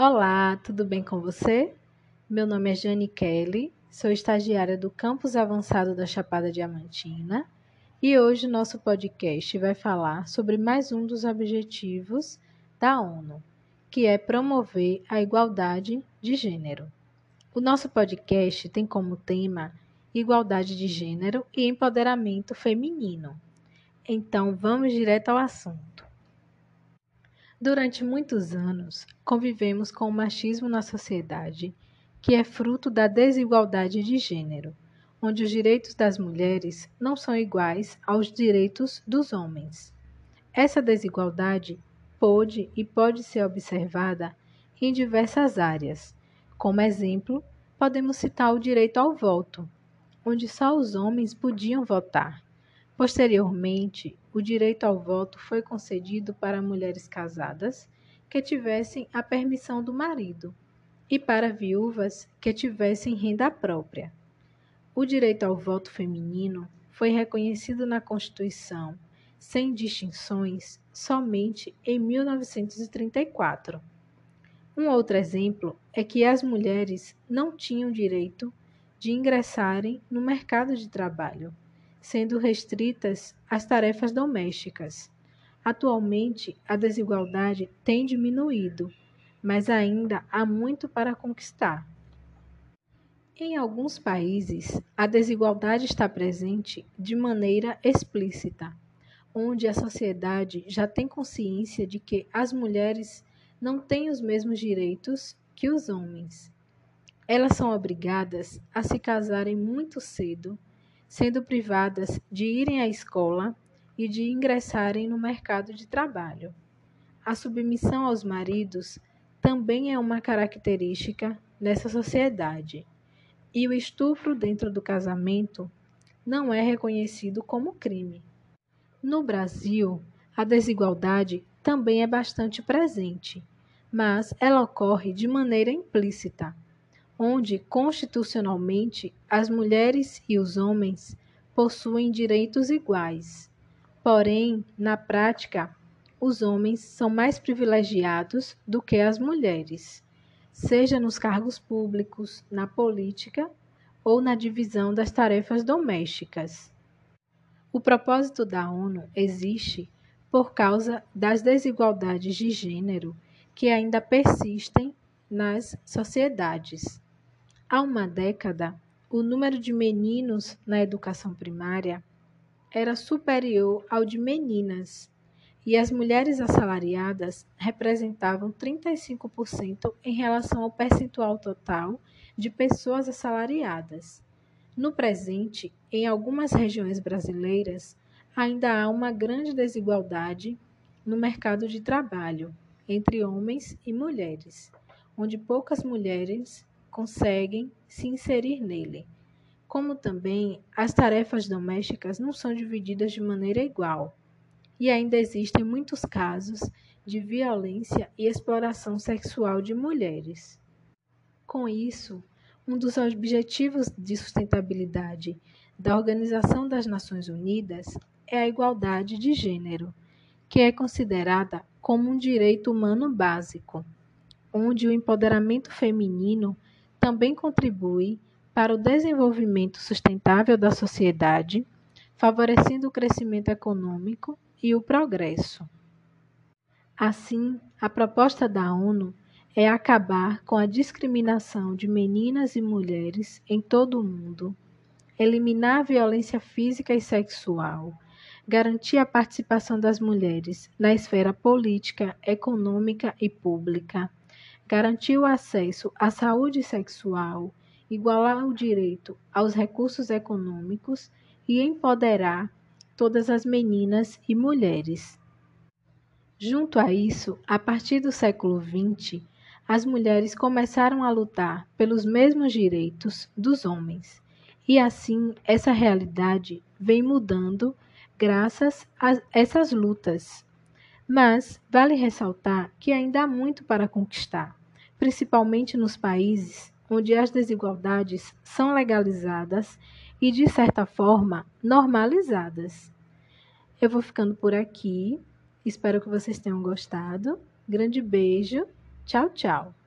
Olá, tudo bem com você? Meu nome é Jane Kelly, sou estagiária do Campus Avançado da Chapada Diamantina e hoje nosso podcast vai falar sobre mais um dos objetivos da ONU, que é promover a igualdade de gênero. O nosso podcast tem como tema igualdade de gênero e empoderamento feminino. Então vamos direto ao assunto. Durante muitos anos, convivemos com o machismo na sociedade, que é fruto da desigualdade de gênero, onde os direitos das mulheres não são iguais aos direitos dos homens. Essa desigualdade pôde e pode ser observada em diversas áreas. Como exemplo, podemos citar o direito ao voto, onde só os homens podiam votar. Posteriormente, o direito ao voto foi concedido para mulheres casadas que tivessem a permissão do marido e para viúvas que tivessem renda própria. O direito ao voto feminino foi reconhecido na Constituição, sem distinções, somente em 1934. Um outro exemplo é que as mulheres não tinham direito de ingressarem no mercado de trabalho sendo restritas às tarefas domésticas. Atualmente, a desigualdade tem diminuído, mas ainda há muito para conquistar. Em alguns países, a desigualdade está presente de maneira explícita, onde a sociedade já tem consciência de que as mulheres não têm os mesmos direitos que os homens. Elas são obrigadas a se casarem muito cedo sendo privadas de irem à escola e de ingressarem no mercado de trabalho. A submissão aos maridos também é uma característica nessa sociedade, e o estupro dentro do casamento não é reconhecido como crime. No Brasil, a desigualdade também é bastante presente, mas ela ocorre de maneira implícita onde constitucionalmente as mulheres e os homens possuem direitos iguais. Porém, na prática, os homens são mais privilegiados do que as mulheres, seja nos cargos públicos, na política ou na divisão das tarefas domésticas. O propósito da ONU existe por causa das desigualdades de gênero que ainda persistem nas sociedades. Há uma década, o número de meninos na educação primária era superior ao de meninas, e as mulheres assalariadas representavam 35% em relação ao percentual total de pessoas assalariadas. No presente, em algumas regiões brasileiras, ainda há uma grande desigualdade no mercado de trabalho entre homens e mulheres, onde poucas mulheres conseguem se inserir nele. Como também as tarefas domésticas não são divididas de maneira igual, e ainda existem muitos casos de violência e exploração sexual de mulheres. Com isso, um dos objetivos de sustentabilidade da Organização das Nações Unidas é a igualdade de gênero, que é considerada como um direito humano básico, onde o empoderamento feminino também contribui para o desenvolvimento sustentável da sociedade, favorecendo o crescimento econômico e o progresso. Assim, a proposta da ONU é acabar com a discriminação de meninas e mulheres em todo o mundo, eliminar a violência física e sexual, garantir a participação das mulheres na esfera política, econômica e pública garantir o acesso à saúde sexual, igualar o direito aos recursos econômicos e empoderar todas as meninas e mulheres. Junto a isso, a partir do século XX, as mulheres começaram a lutar pelos mesmos direitos dos homens. E assim, essa realidade vem mudando graças a essas lutas. Mas vale ressaltar que ainda há muito para conquistar principalmente nos países onde as desigualdades são legalizadas e, de certa forma, normalizadas. Eu vou ficando por aqui. Espero que vocês tenham gostado. Grande beijo. Tchau, tchau.